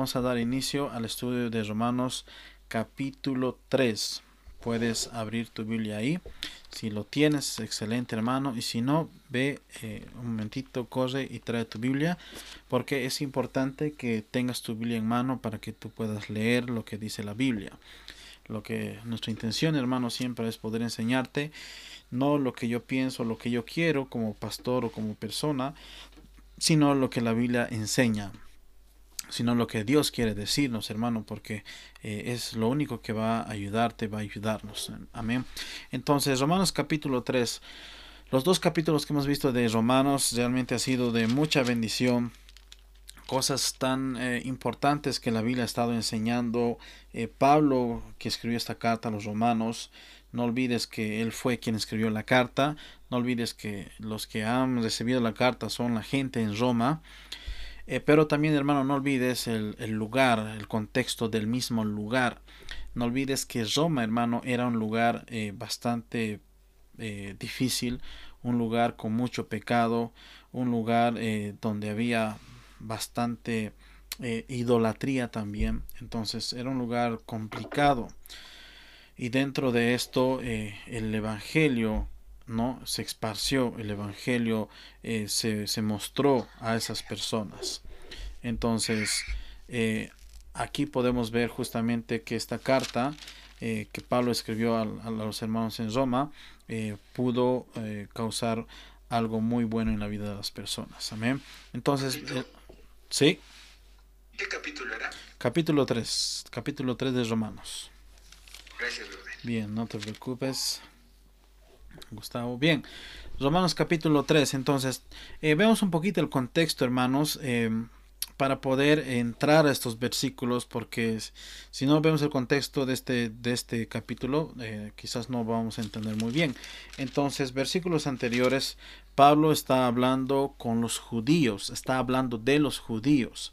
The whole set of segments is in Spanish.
vamos a dar inicio al estudio de Romanos capítulo 3. Puedes abrir tu Biblia ahí. Si lo tienes, excelente hermano. Y si no, ve eh, un momentito, corre y trae tu Biblia. Porque es importante que tengas tu Biblia en mano para que tú puedas leer lo que dice la Biblia. Lo que nuestra intención, hermano, siempre es poder enseñarte no lo que yo pienso, lo que yo quiero como pastor o como persona, sino lo que la Biblia enseña sino lo que Dios quiere decirnos, hermano, porque eh, es lo único que va a ayudarte, va a ayudarnos. Amén. Entonces, Romanos capítulo 3. Los dos capítulos que hemos visto de Romanos realmente ha sido de mucha bendición. Cosas tan eh, importantes que la Biblia ha estado enseñando. Eh, Pablo, que escribió esta carta a los romanos, no olvides que él fue quien escribió la carta. No olvides que los que han recibido la carta son la gente en Roma. Eh, pero también, hermano, no olvides el, lugar, el contexto del mismo lugar. No olvides que Roma, hermano, era un lugar eh, bastante eh, difícil, un lugar con mucho pecado, un lugar donde había bastante idolatría también. Entonces era un lugar complicado. Y dentro de esto, el Evangelio ¿no? se esparció el Evangelio, se, se, mostró a esas personas. Entonces, eh, aquí podemos ver justamente que esta carta eh, que Pablo escribió a, los hermanos en Roma pudo causar algo muy bueno en la vida de las personas. Amén. Entonces, ¿sí? ¿Qué capítulo era? Capítulo 3, capítulo 3 de Romanos. Gracias, Bien, no te preocupes. Gustavo. Bien, Romanos capítulo 3. Entonces, eh, vemos un poquito el contexto, hermanos, em, para poder entrar a estos versículos, porque si no vemos el contexto de este, de este capítulo, eh, quizás no vamos a entender muy bien. Entonces, versículos anteriores, Pablo está hablando con los judíos, está hablando de los judíos.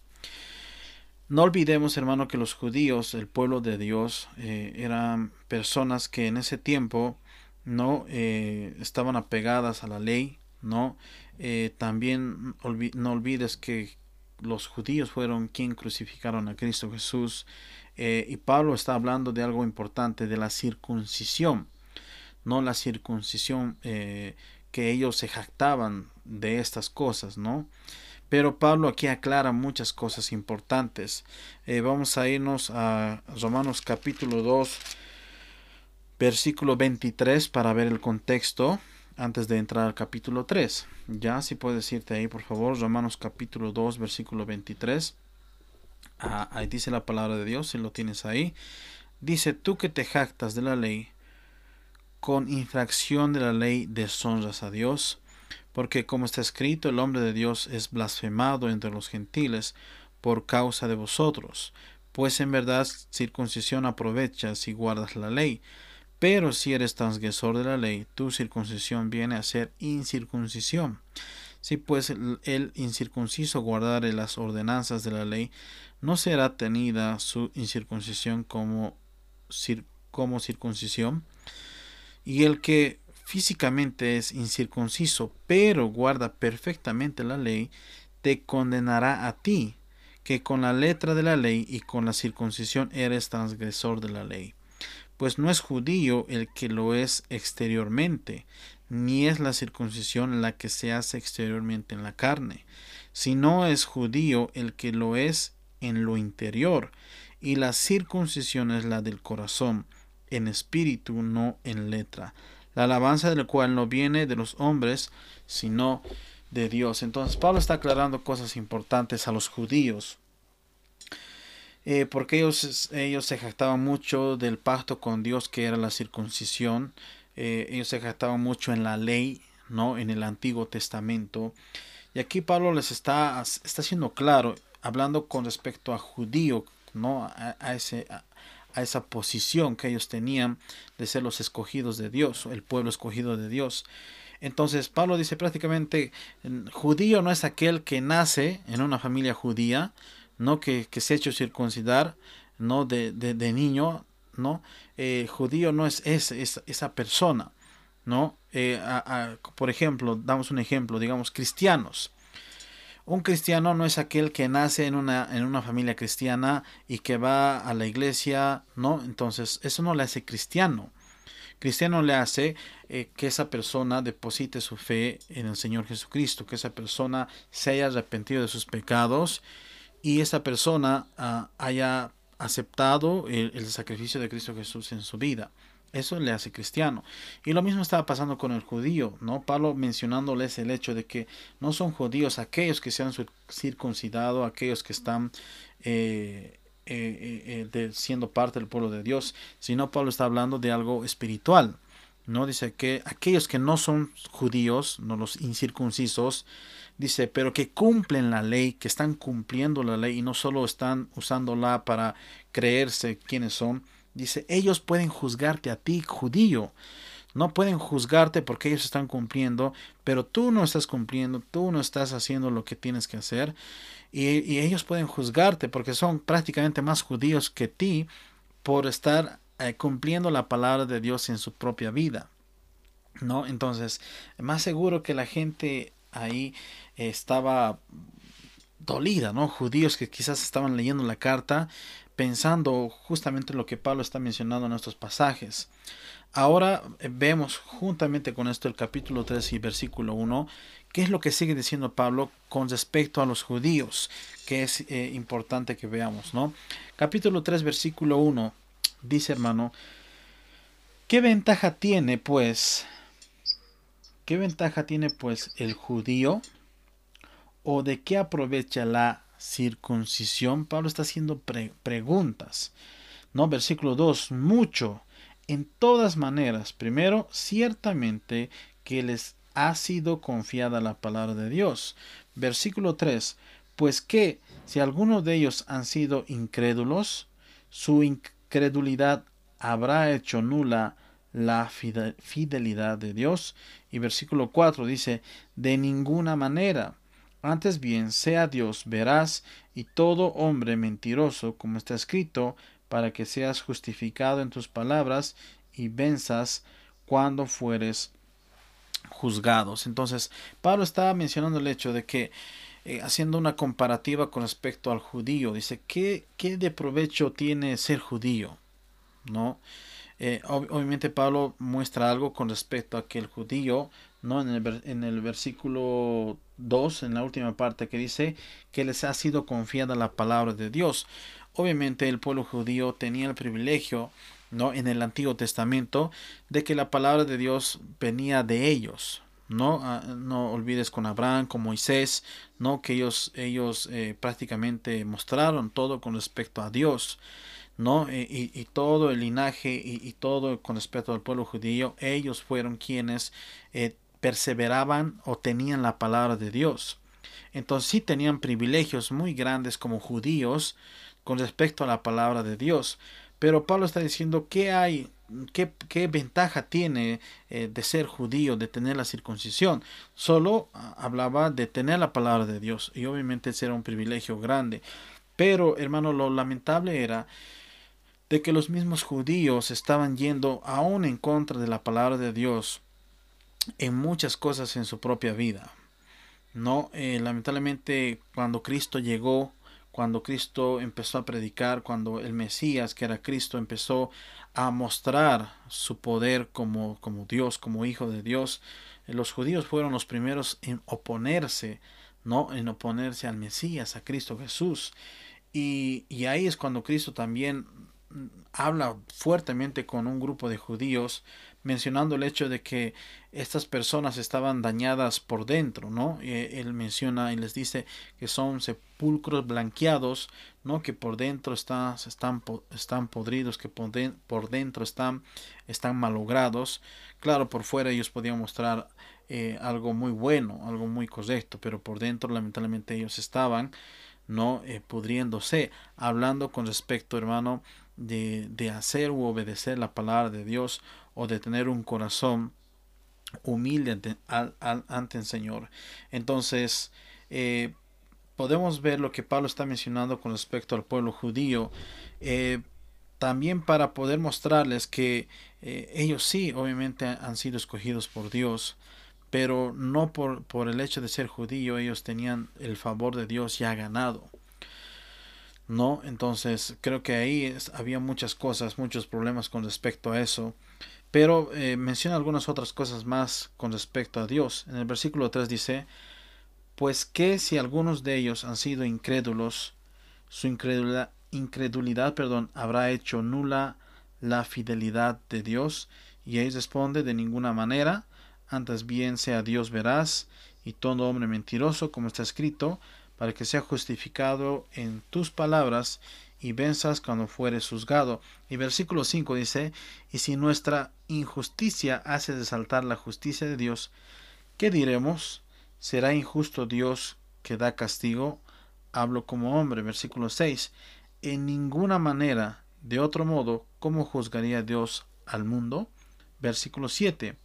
No olvidemos, hermano, que los judíos, el pueblo de Dios, eh, eran personas que en ese tiempo no eh, estaban apegadas a la ley no también no olvides que los judíos fueron quien crucificaron a Cristo Jesús eh, y Pablo está hablando de algo importante de la circuncisión no la circuncisión que ellos se jactaban de estas cosas no pero Pablo aquí aclara muchas cosas importantes. Vamos a irnos a Romanos capítulo 2 versículo 23 para ver el contexto antes de entrar al capítulo 3. Ya, si puedes irte ahí, por favor, Romanos capítulo 2, versículo 23. Ah, ahí dice la palabra de Dios, si lo tienes ahí. Dice, tú que te jactas de la ley, con infracción de la ley deshonras a Dios, porque como está escrito, el hombre de Dios es blasfemado entre los gentiles por causa de vosotros, pues en verdad circuncisión aprovechas si guardas la ley pero si eres transgresor de la ley, tu circuncisión viene a ser incircuncisión. Si pues el, incircunciso guardare las ordenanzas de la ley, no será tenida su incircuncisión como, como circuncisión. Y el que físicamente es incircunciso, pero guarda perfectamente la ley, te condenará a ti, que con la letra de la ley y con la circuncisión eres transgresor de la ley pues no es judío el que lo es exteriormente, ni es la circuncisión la que se hace exteriormente en la carne, sino es judío el que lo es en lo interior, y la circuncisión es la del corazón, en espíritu, no en letra, la alabanza del cual no viene de los hombres, sino de Dios. Entonces Pablo está aclarando cosas importantes a los judíos eh, porque ellos, ellos se jactaban mucho del pacto con Dios que era la circuncisión, eh, ellos se jactaban mucho en la ley, ¿no? en el Antiguo Testamento. Y aquí Pablo les está, está haciendo claro, hablando con respecto a judío, ¿no? a, ese, a, esa posición que ellos tenían de ser los escogidos de Dios, el pueblo escogido de Dios. Entonces Pablo dice prácticamente, judío no es aquel que nace en una familia judía, no que, que se ha hecho circuncidar, no de, de, niño, no, eh, judío no es, esa persona, no, eh, por ejemplo, damos un ejemplo, digamos, cristianos. Un cristiano no es aquel que nace en una, en una familia cristiana y que va a la iglesia, ¿no? Entonces, eso no le hace cristiano. Cristiano le hace eh, que esa persona deposite su fe en el Señor Jesucristo, que esa persona se haya arrepentido de sus pecados y esa persona uh, haya aceptado el, sacrificio de Cristo Jesús en su vida. Eso le hace cristiano. Y lo mismo estaba pasando con el judío, ¿no? Pablo mencionándoles el hecho de que no son judíos aquellos que se han circuncidado, aquellos que están eh, eh, eh, de, siendo parte del pueblo de Dios, sino Pablo está hablando de algo espiritual. ¿No? Dice que aquellos que no son judíos, no los incircuncisos, dice, pero que cumplen la ley, que están cumpliendo la ley y no solo están usándola para creerse quiénes son, dice, ellos pueden juzgarte a ti, judío. No pueden juzgarte porque ellos están cumpliendo, pero tú no estás cumpliendo, tú no estás haciendo lo que tienes que hacer. Y, y ellos pueden juzgarte porque son prácticamente más judíos que ti por estar eh, cumpliendo la palabra de Dios en su propia vida. ¿No? Entonces, más seguro que la gente ahí estaba dolida, ¿no? Judíos que quizás estaban leyendo la carta pensando justamente lo que Pablo está mencionando en estos pasajes. Ahora eh, vemos juntamente con esto el capítulo 3 y versículo 1, qué es lo que sigue diciendo Pablo con respecto a los judíos, que es eh, importante que veamos, ¿no? Capítulo 3, versículo 1 dice hermano, ¿qué ventaja tiene pues? ¿Qué ventaja tiene pues el judío? ¿O de qué aprovecha la circuncisión? Pablo está haciendo preguntas. No, versículo 2, mucho, en todas maneras. Primero, ciertamente que les ha sido confiada la palabra de Dios. Versículo 3, pues que si algunos de ellos han sido incrédulos, su credulidad habrá hecho nula la fidelidad de Dios. Y versículo 4 dice, de ninguna manera. Antes bien, sea Dios veraz y todo hombre mentiroso, como está escrito, para que seas justificado en tus palabras y venzas cuando fueres juzgados. Entonces, Pablo estaba mencionando el hecho de que eh, haciendo una comparativa con respecto al judío. Dice, ¿qué, qué de provecho tiene ser judío? ¿No? Eh, obviamente Pablo muestra algo con respecto a que el judío, ¿no? En el, en el versículo 2, en la última parte, que dice que les ha sido confiada la palabra de Dios. Obviamente el pueblo judío tenía el privilegio, ¿no? En el Antiguo Testamento, de que la palabra de Dios venía de ellos, no, ah, no olvides con Abraham, con Moisés, no que ellos, ellos eh, prácticamente mostraron todo con respecto a Dios, no y, y, todo el linaje y, y, todo con respecto al pueblo judío, ellos fueron quienes eh, perseveraban o tenían la palabra de Dios. Entonces sí tenían privilegios muy grandes como judíos con respecto a la palabra de Dios. Pero Pablo está diciendo que hay ¿Qué, ventaja tiene eh, de ser judío, de tener la circuncisión? Solo ah, hablaba de tener la palabra de Dios y obviamente ese era un privilegio grande. Pero, hermano, lo lamentable era de que los mismos judíos estaban yendo aún en contra de la palabra de Dios en muchas cosas en su propia vida. No, eh, lamentablemente cuando Cristo llegó, cuando Cristo empezó a predicar, cuando el Mesías, que era Cristo, empezó a mostrar su poder como, como Dios, como Hijo de Dios, los judíos fueron los primeros en oponerse, ¿no? En oponerse al Mesías, a Cristo Jesús. Y, y ahí es cuando Cristo también habla fuertemente con un grupo de judíos mencionando el hecho de que estas personas estaban dañadas por dentro, ¿no? Él menciona y les dice que son sepulcros blanqueados, ¿no? Que por dentro están, están, podridos, que por, por dentro están, están malogrados. Claro, por fuera ellos podían mostrar eh, algo muy bueno, algo muy correcto, pero por dentro lamentablemente ellos estaban, ¿no? Eh, pudriéndose, hablando con respecto, hermano, de, de hacer u obedecer la palabra de Dios o de tener un corazón humilde ante, el Señor. Entonces, eh, podemos ver lo que Pablo está mencionando con respecto al pueblo judío. Eh, también para poder mostrarles que eh, ellos sí, obviamente, han sido escogidos por Dios, pero no por, por el hecho de ser judío ellos tenían el favor de Dios ya ganado. ¿no? Entonces creo que ahí había muchas cosas, muchos problemas con respecto a eso. Pero eh, menciona algunas otras cosas más con respecto a Dios. En el versículo 3 dice, pues que si algunos de ellos han sido incrédulos, su incredulidad, incredulidad perdón, habrá hecho nula la fidelidad de Dios. Y ahí responde de ninguna manera, antes bien sea Dios veraz y todo hombre mentiroso, como está escrito, para que sea justificado en tus palabras y venzas cuando fueres juzgado. Y versículo 5 dice, y si nuestra injusticia hace desaltar la justicia de Dios, ¿qué diremos? ¿Será injusto Dios que da castigo? Hablo como hombre. Versículo 6, en ninguna manera, de otro modo, ¿cómo juzgaría Dios al mundo? Versículo 7,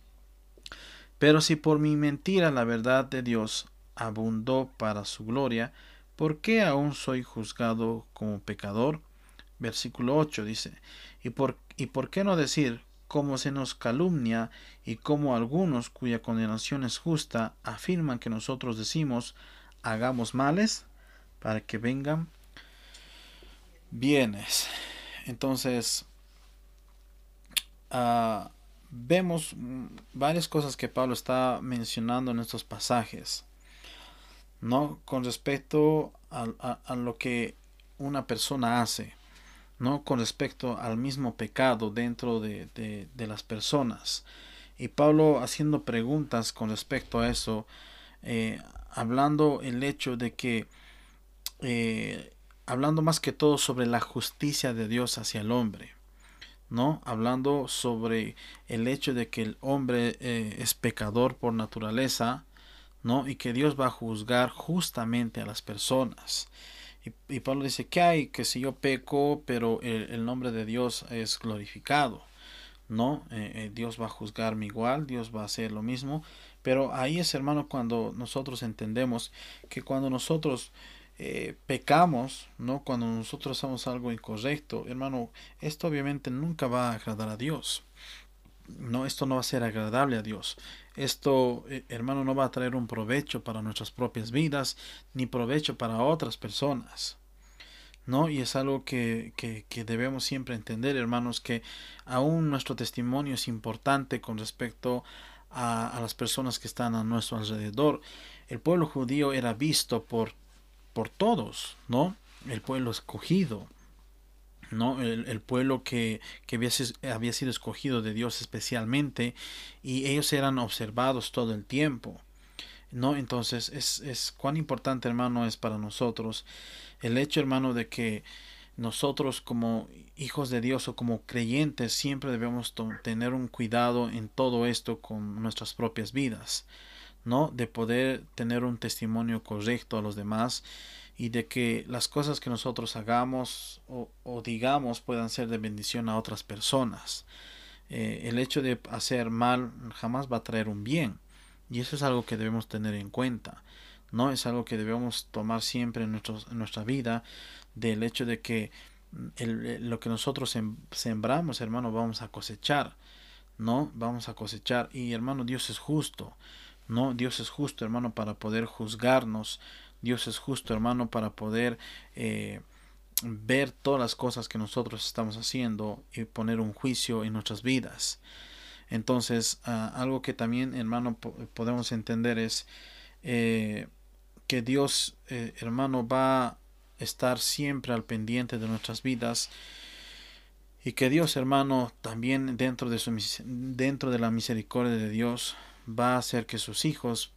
pero si por mi mentira la verdad de Dios abundó para su gloria, ¿por qué aún soy juzgado como pecador? Versículo 8 dice, ¿y por, ¿y por qué no decir cómo se nos calumnia y cómo algunos cuya condenación es justa afirman que nosotros decimos hagamos males para que vengan bienes? Entonces, uh, vemos varias cosas que Pablo está mencionando en estos pasajes. ¿No? Con respecto a, lo que una persona hace, ¿no? Con respecto al mismo pecado dentro de, las personas. Y Pablo haciendo preguntas con respecto a eso, eh, hablando el hecho de que, eh, hablando más que todo sobre la justicia de Dios hacia el hombre. ¿no? Hablando sobre el hecho de que el hombre eh, es pecador por naturaleza, ¿no? Y que Dios va a juzgar justamente a las personas. Y, Pablo dice que hay, que si yo peco, pero el, nombre de Dios es glorificado, ¿no? Eh, eh, Dios va a juzgarme igual, Dios va a hacer lo mismo, pero ahí es, hermano, cuando nosotros entendemos que cuando nosotros eh, pecamos, ¿no? Cuando nosotros hacemos algo incorrecto, hermano, esto obviamente nunca va a agradar a Dios. No, esto no va a ser agradable a Dios. Esto, eh, hermano, no va a traer un provecho para nuestras propias vidas, ni provecho para otras personas. ¿no? Y es algo que, que, debemos siempre entender, hermanos, que aún nuestro testimonio es importante con respecto a, a, las personas que están a nuestro alrededor. El pueblo judío era visto por, por todos, ¿no? El pueblo escogido. ¿No? El, pueblo que, había, había, sido escogido de Dios especialmente y ellos eran observados todo el tiempo. ¿no? Entonces es, es cuán importante hermano es para nosotros el hecho hermano de que nosotros como hijos de Dios o como creyentes siempre debemos tener un cuidado en todo esto con nuestras propias vidas, ¿no? De poder tener un testimonio correcto a los demás y de que las cosas que nosotros hagamos o, digamos puedan ser de bendición a otras personas. Eh, el hecho de hacer mal jamás va a traer un bien y eso es algo que debemos tener en cuenta. No es algo que debemos tomar siempre en, en nuestra vida del hecho de que el, lo que nosotros sembramos, hermano, vamos a cosechar. ¿no? Vamos a cosechar. Y hermano, Dios es justo. ¿no? Dios es justo, hermano, para poder juzgarnos Dios es justo, hermano, para poder eh, ver todas las cosas que nosotros estamos haciendo y poner un juicio en nuestras vidas. Entonces, ah, algo que también, hermano, podemos entender es eh, que Dios, eh, hermano, va a estar siempre al pendiente de nuestras vidas y que Dios, hermano, también dentro de, su, dentro de la misericordia de Dios va a hacer que sus hijos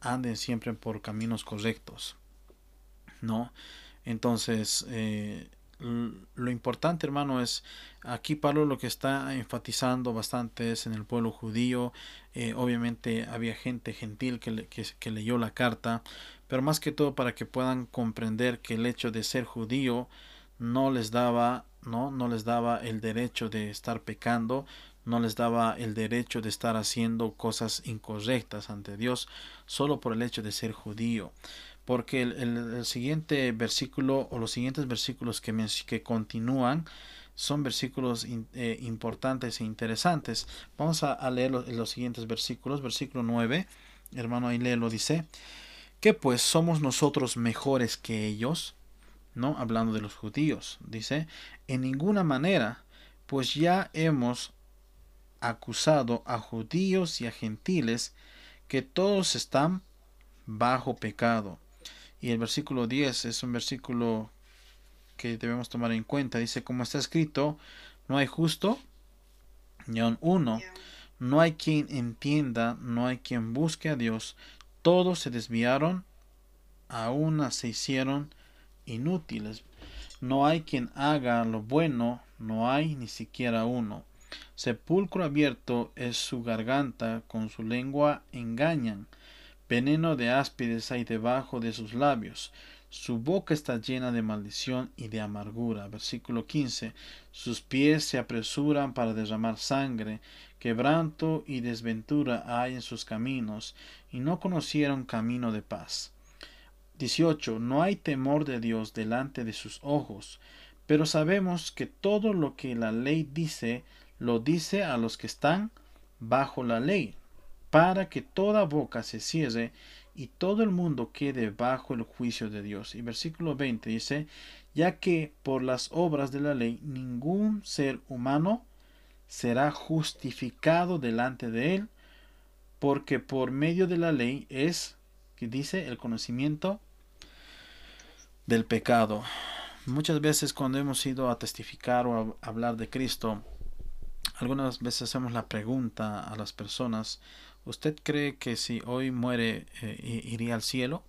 anden siempre por caminos correctos. ¿No? Entonces, eh, lo importante, hermano, es aquí Pablo lo que está enfatizando bastante es en el pueblo judío. Eh, obviamente había gente gentil que, que, leyó la carta, pero más que todo para que puedan comprender que el hecho de ser judío no les daba, no, no les daba el derecho de estar pecando, no les daba el derecho de estar haciendo cosas incorrectas ante Dios solo por el hecho de ser judío. porque el, siguiente versículo o los siguientes versículos que, que continúan son versículos eh, importantes e interesantes. Vamos a, leer los, siguientes versículos. Versículo 9, hermano, ahí lo dice, que pues somos nosotros mejores que ellos, ¿no? Hablando de los judíos, dice, en ninguna manera, pues ya hemos acusado a judíos y a gentiles que todos están bajo pecado. Y el versículo 10 es un versículo que debemos tomar en cuenta. Dice, como está escrito, no hay justo ni uno. No hay quien entienda, no hay quien busque a Dios. Todos se desviaron, aún se hicieron inútiles. No hay quien haga lo bueno, no hay ni siquiera uno. Sepulcro abierto es su garganta, con su lengua engañan. Veneno de áspides hay debajo de sus labios. Su boca está llena de maldición y de amargura. Versículo 15. Sus pies se apresuran para derramar sangre. Quebranto y desventura hay en sus caminos, y no conocieron camino de paz. 18. No hay temor de Dios delante de sus ojos, pero sabemos que todo lo que la ley dice, lo dice a los que están bajo la ley, para que toda boca se cierre y todo el mundo quede bajo el juicio de Dios. Y versículo 20 dice, ya que por las obras de la ley ningún ser humano será justificado delante de él, porque por medio de la ley es, que dice, el conocimiento del pecado. Muchas veces cuando hemos ido a testificar o a hablar de Cristo, algunas veces hacemos la pregunta a las personas, ¿Usted cree que si hoy muere eh, iría al cielo?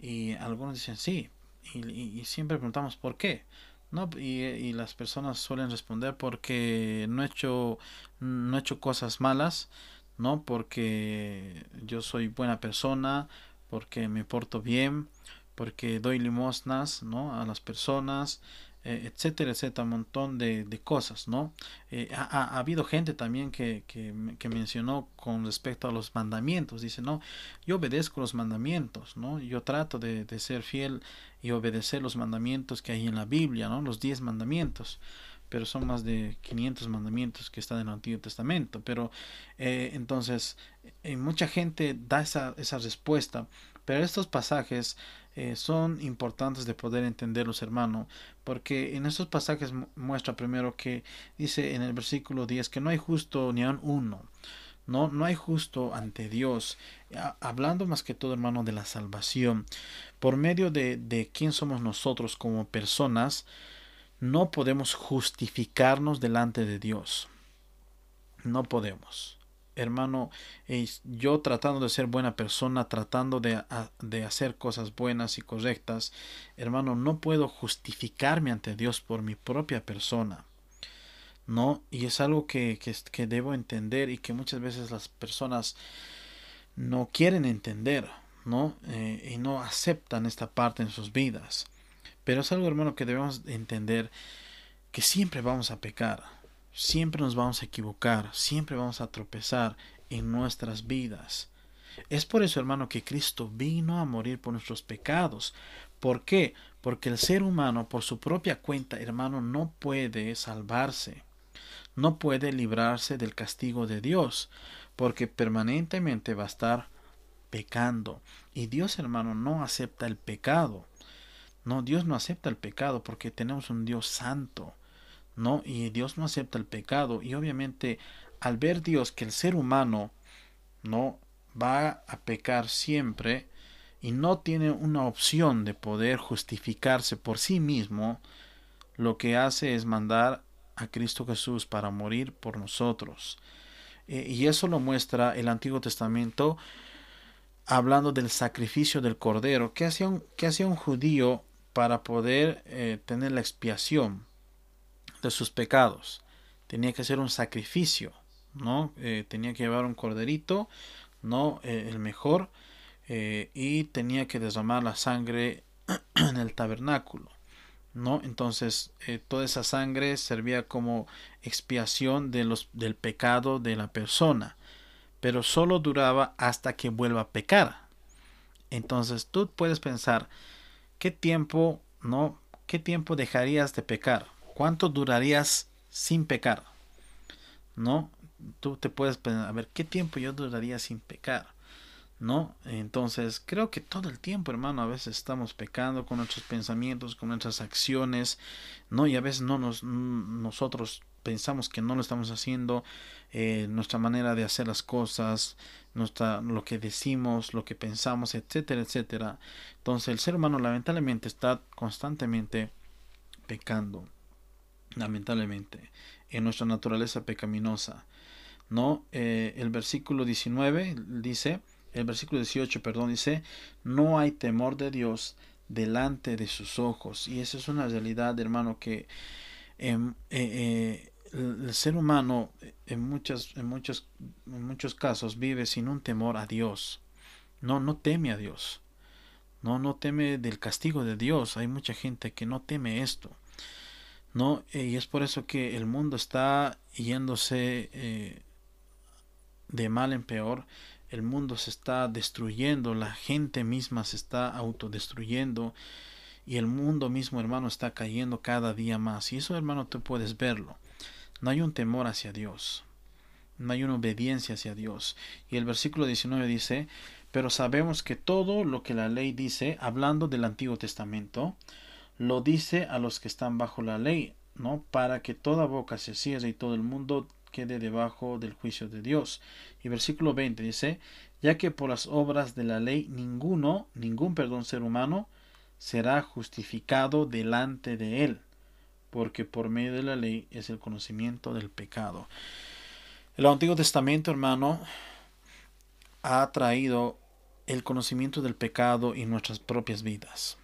Y algunos dicen sí. Y, siempre preguntamos por qué. No, y, las personas suelen responder porque no he hecho, no he hecho cosas malas, no porque yo soy buena persona, porque me porto bien, porque doy limosnas ¿no? a las personas, eh, etcétera, etcétera, un montón de, cosas, ¿no? Eh, ha, habido gente también que, que, mencionó con respecto a los mandamientos, dice, no, yo obedezco los mandamientos, ¿no? Yo trato de, ser fiel y obedecer los mandamientos que hay en la Biblia, ¿no? Los diez mandamientos pero son más de 500 mandamientos que están en el Antiguo Testamento. Pero eh, entonces, mucha gente da esa, esa respuesta, pero estos pasajes eh, son importantes de poder entenderlos, hermano, porque en estos pasajes muestra primero que dice en el versículo 10 que no hay justo ni aun uno. No, no hay justo ante Dios. Hablando más que todo, hermano, de la salvación. Por medio de, de quién somos nosotros como personas, no podemos justificarnos delante de Dios. No podemos hermano, yo tratando de ser buena persona, tratando de, de, hacer cosas buenas y correctas, hermano, no puedo justificarme ante Dios por mi propia persona. ¿No? Y es algo que, que, debo entender y que muchas veces las personas no quieren entender, ¿no? Eh, y no aceptan esta parte en sus vidas. Pero es algo, hermano, que debemos entender que siempre vamos a pecar Siempre nos vamos a equivocar, siempre vamos a tropezar en nuestras vidas. Es por eso, hermano, que Cristo vino a morir por nuestros pecados. ¿Por qué? Porque el ser humano, por su propia cuenta, hermano, no puede salvarse. No puede librarse del castigo de Dios, porque permanentemente va a estar pecando. Y Dios, hermano, no acepta el pecado. No, Dios no acepta el pecado porque tenemos un Dios santo. ¿No? Y Dios no acepta el pecado. Y obviamente, al ver Dios que el ser humano, ¿no? Va a pecar siempre y no tiene una opción de poder justificarse por sí mismo, lo que hace es mandar a Cristo Jesús para morir por nosotros. Eh, y eso lo muestra el Antiguo Testamento hablando del sacrificio del cordero. ¿Qué hacía un, hacía un judío para poder eh, tener la expiación? De sus pecados. Tenía que hacer un sacrificio, ¿no? Eh, tenía que llevar un corderito, ¿no? Eh, el mejor, eh, y tenía que derramar la sangre en el tabernáculo, ¿no? Entonces, toda esa sangre servía como expiación de los, del pecado de la persona, pero solo duraba hasta que vuelva a pecar. Entonces tú puedes pensar, ¿qué tiempo, no? ¿Qué tiempo dejarías de pecar? ¿Cuánto durarías sin pecar? ¿No? Tú te puedes pensar, a ver, ¿qué tiempo yo duraría sin pecar? ¿no? Entonces, creo que todo el tiempo, hermano, a veces estamos pecando con nuestros pensamientos, con nuestras acciones, ¿no? Y a veces no nos, nosotros pensamos que no lo estamos haciendo, eh, nuestra manera de hacer las cosas, nuestra, lo que decimos, lo que pensamos, etcétera, etcétera. Entonces, el ser humano lamentablemente está constantemente pecando, lamentablemente, en nuestra naturaleza pecaminosa. ¿No? Eh, el versículo 19 dice, el versículo 18, perdón, dice, no hay temor de Dios delante de sus ojos. Y esa es una realidad, hermano, que em, eh, eh, el ser humano en, muchas, en, muchos, en muchos casos vive sin un temor a Dios. No, no teme a Dios. No, no teme del castigo de Dios. Hay mucha gente que no teme esto. ¿No? Y es por eso que el mundo está yéndose eh, de mal en peor el mundo se está destruyendo, la gente misma se está autodestruyendo y el mundo mismo, hermano, está cayendo cada día más. Y eso, hermano, tú puedes verlo. No hay un temor hacia Dios. No hay una obediencia hacia Dios. Y el versículo 19 dice, pero sabemos que todo lo que la ley dice, hablando del Antiguo Testamento, lo dice a los que están bajo la ley, ¿no? Para que toda boca se cierre y todo el mundo quede debajo del juicio de Dios. Y versículo 20 dice, ya que por las obras de la ley ninguno, ningún perdón ser humano, será justificado delante de él, porque por medio de la ley es el conocimiento del pecado. El Antiguo Testamento, hermano, ha traído el conocimiento del pecado en nuestras propias vidas.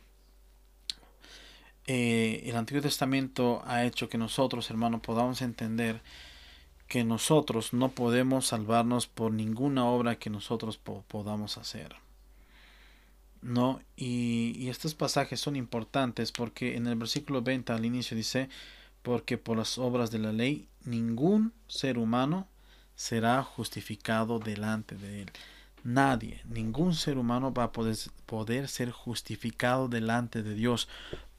Eh, el Antiguo Testamento ha hecho que nosotros, hermano, podamos entender que nosotros no podemos salvarnos por ninguna obra que nosotros podamos hacer. ¿No? Y, estos pasajes son importantes porque en el versículo 20 al inicio dice, porque por las obras de la ley ningún ser humano será justificado delante de él. Nadie, ningún ser humano va a poder, poder ser justificado delante de Dios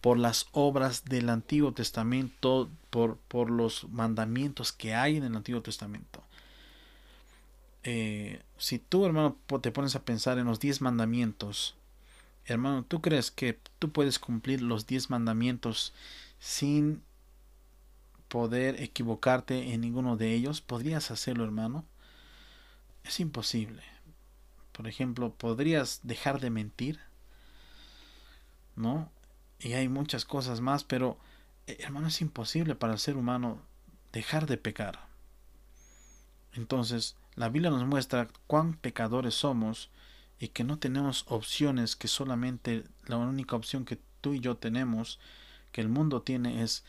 por las obras del Antiguo Testamento, por, por los mandamientos que hay en el Antiguo Testamento. Eh, si tú, hermano, te pones a pensar en los diez mandamientos, hermano, ¿tú crees que tú puedes cumplir los diez mandamientos sin poder equivocarte en ninguno de ellos? ¿Podrías hacerlo, hermano? Es imposible. Por ejemplo, ¿podrías dejar de mentir? ¿No? Y hay muchas cosas más, pero eh, hermano es imposible para el ser humano dejar de pecar. Entonces, la Biblia nos muestra cuán pecadores somos y que no tenemos opciones, que solamente la única opción que tú y yo tenemos, que el mundo tiene, es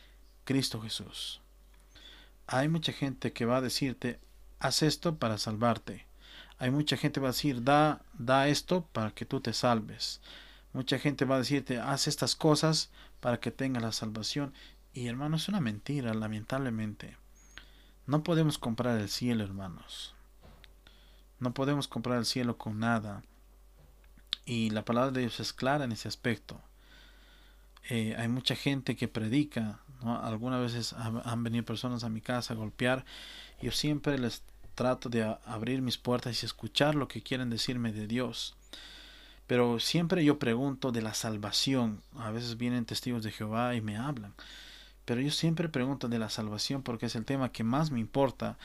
Cristo Jesús. Hay mucha gente que va a decirte, haz esto para salvarte. Hay mucha gente que va a decir, da, da esto para que tú te salves. Mucha gente va a decirte, haz estas cosas para que tengas la salvación. Y hermano, es una mentira, lamentablemente. No podemos comprar el cielo, hermanos. No podemos comprar el cielo con nada. Y la palabra de Dios es clara en ese aspecto. Eh, hay mucha gente que predica. Algunas veces han venido personas a mi casa a golpear. Yo siempre les trato de abrir mis puertas y escuchar lo que quieren decirme de Dios. Pero siempre yo pregunto de la salvación. A veces vienen testigos de Jehová y me hablan. Pero yo siempre pregunto de la salvación porque es el tema que más me importa.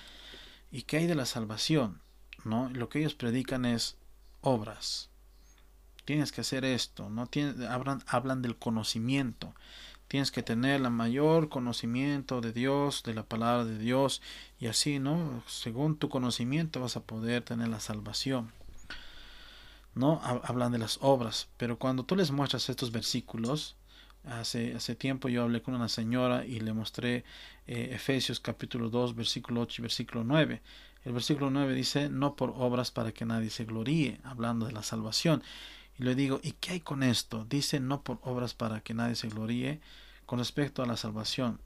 ¿Y qué hay de la salvación? ¿No? Lo que ellos predican es obras. Tienes que hacer esto. ¿no? hablan, hablan del conocimiento. Tienes que tener el mayor conocimiento de Dios, de la palabra de Dios. Y así, ¿no? Según tu conocimiento vas a poder tener la salvación. ¿No? Hablan de las obras, pero cuando tú les muestras estos versículos, hace, hace tiempo yo hablé con una señora y le mostré eh, Efesios capítulo 2, versículo 8 y versículo 9. El versículo 9 dice, no por obras para que nadie se gloríe, hablando de la salvación. Y le digo, ¿y qué hay con esto? Dice, no por obras para que nadie se gloríe con respecto a la salvación.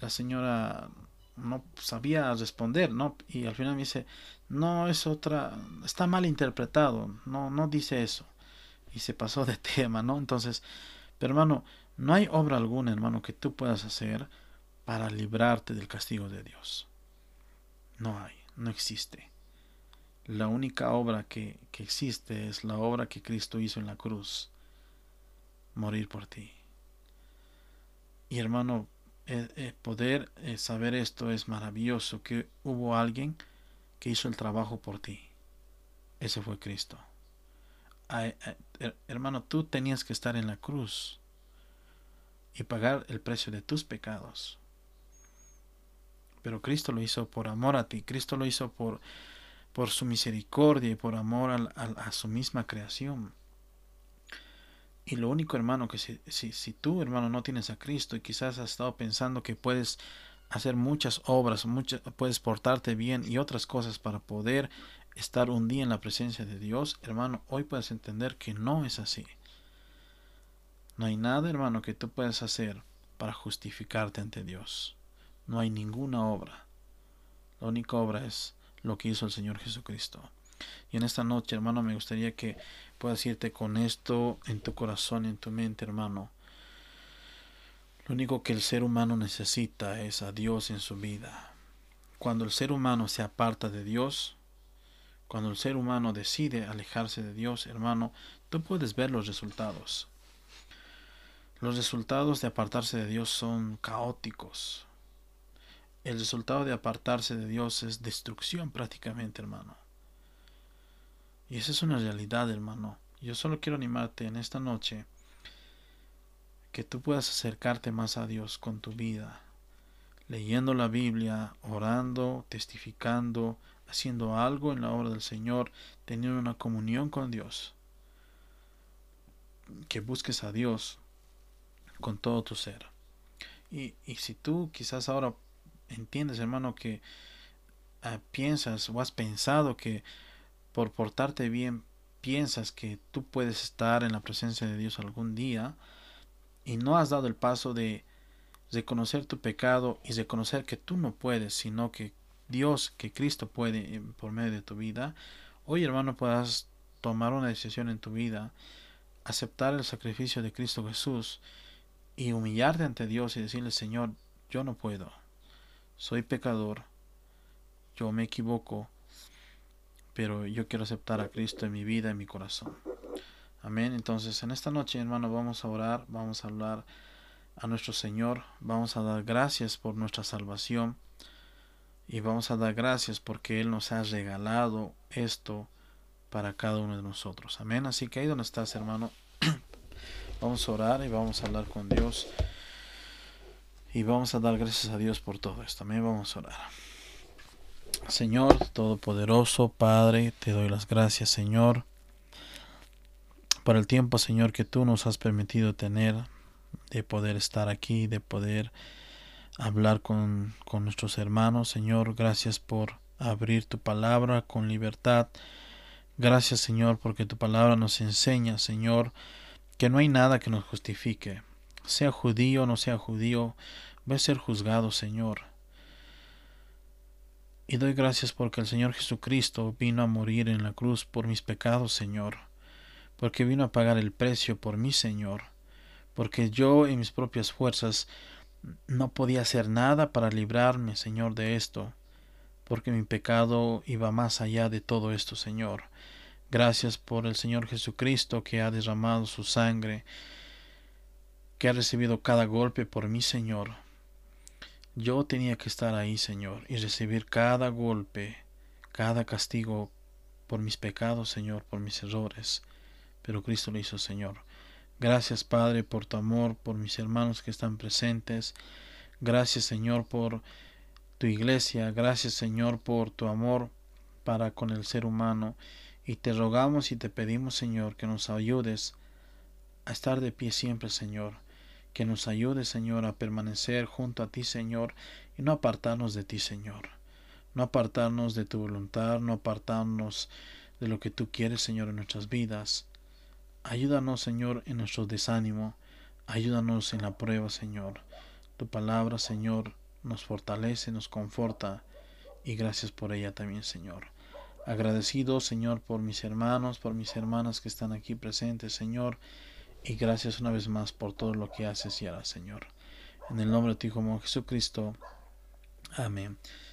La señora no sabía responder, ¿no? Y al final me dice, no es otra, está mal interpretado, no, no dice eso. y se pasó de tema, ¿no? Entonces, pero hermano, no hay obra alguna, hermano, que tú puedas hacer para librarte del castigo de Dios. No hay, no existe. La única obra que, que existe es la obra que Cristo hizo en la cruz, morir por ti. Y hermano, eh, eh, poder eh, saber esto es maravilloso, que hubo alguien que hizo el trabajo por ti. Ese fue Cristo. hermano, tú tenías que estar en la cruz y pagar el precio de tus pecados. Pero Cristo lo hizo por amor a ti, Cristo lo hizo por, por su misericordia y por amor a, su misma creación. Y lo único, hermano, que si, si, si, tú, hermano, no tienes a Cristo y quizás has estado pensando que puedes hacer muchas obras, muchas, puedes portarte bien y otras cosas para poder estar un día en la presencia de Dios, hermano, hoy puedes entender que no es así. No hay nada, hermano, que tú puedas hacer para justificarte ante Dios. No hay ninguna obra. La única obra es lo que hizo el Señor Jesucristo. Y en esta noche, hermano, me gustaría que puedas irte con esto en tu corazón en tu mente, hermano. Lo único que el ser humano necesita es a Dios en su vida. Cuando el ser humano se aparta de Dios, cuando el ser humano decide alejarse de Dios, hermano, tú puedes ver los resultados. Los resultados de apartarse de Dios son caóticos. El resultado de apartarse de Dios es destrucción prácticamente, hermano. Y esa es una realidad, hermano. Yo solo quiero animarte en esta noche que tú puedas acercarte más a Dios con tu vida, leyendo la Biblia, orando, testificando, haciendo algo en la obra del Señor, teniendo una comunión con Dios. Que busques a Dios con todo tu ser. Y, y si tú quizás ahora entiendes, hermano, que ah, piensas o has pensado que por portarte bien piensas que tú puedes estar en la presencia de Dios algún día y no has dado el paso de reconocer tu pecado y reconocer que tú no puedes, sino que Dios, que Cristo puede por medio de tu vida, hoy hermano puedas tomar una decisión en tu vida, aceptar el sacrificio de Cristo Jesús y humillarte ante Dios y decirle, Señor, yo no puedo, soy pecador, yo me equivoco, pero yo quiero aceptar a Cristo en mi vida, en mi corazón. Amén. Entonces, en esta noche, hermano, vamos a orar, vamos a hablar a nuestro Señor, vamos a dar gracias por nuestra salvación y vamos a dar gracias porque Él nos ha regalado esto para cada uno de nosotros. Amén. Así que ahí donde estás, hermano, Vamos a orar y vamos a hablar con Dios. Y vamos a dar gracias a Dios por todo esto. También vamos a orar. Señor Todopoderoso, Padre, te doy las gracias, Señor, por el tiempo, Señor, que tú nos has permitido tener, de poder estar aquí, de poder hablar con, con nuestros hermanos. Señor, gracias por abrir tu palabra con libertad. Gracias, Señor, porque tu palabra nos enseña, Señor, que no hay nada que nos justifique, sea judío o no sea judío, va a ser juzgado, Señor. Y doy gracias porque el Señor Jesucristo vino a morir en la cruz por mis pecados, Señor, porque vino a pagar el precio por mí, Señor, porque yo en mis propias fuerzas no podía hacer nada para librarme, Señor, de esto, porque mi pecado iba más allá de todo esto, Señor. Gracias por el Señor Jesucristo que ha derramado su sangre, que ha recibido cada golpe por mi Señor. Yo tenía que estar ahí, Señor, y recibir cada golpe, cada castigo por mis pecados, Señor, por mis errores. Pero Cristo lo hizo, Señor. Gracias, Padre, por tu amor, por mis hermanos que están presentes. Gracias, Señor, por tu iglesia. Gracias, Señor, por tu amor para con el ser humano. Y te rogamos y te pedimos, Señor, que nos ayudes a estar de pie siempre, Señor. Que nos ayudes, Señor, a permanecer junto a ti, Señor, y no apartarnos de ti, Señor. No apartarnos de tu voluntad, no apartarnos de lo que tú quieres, Señor, en nuestras vidas. Ayúdanos, Señor, en nuestro desánimo. Ayúdanos en la prueba, Señor. Tu palabra, Señor, nos fortalece, nos conforta. Y gracias por ella también, Señor. Agradecido, Señor, por mis hermanos, por mis hermanas que están aquí presentes, Señor. Y gracias una vez más por todo lo que haces y harás, Señor. En el nombre de tu Hijo Jesucristo. Amén.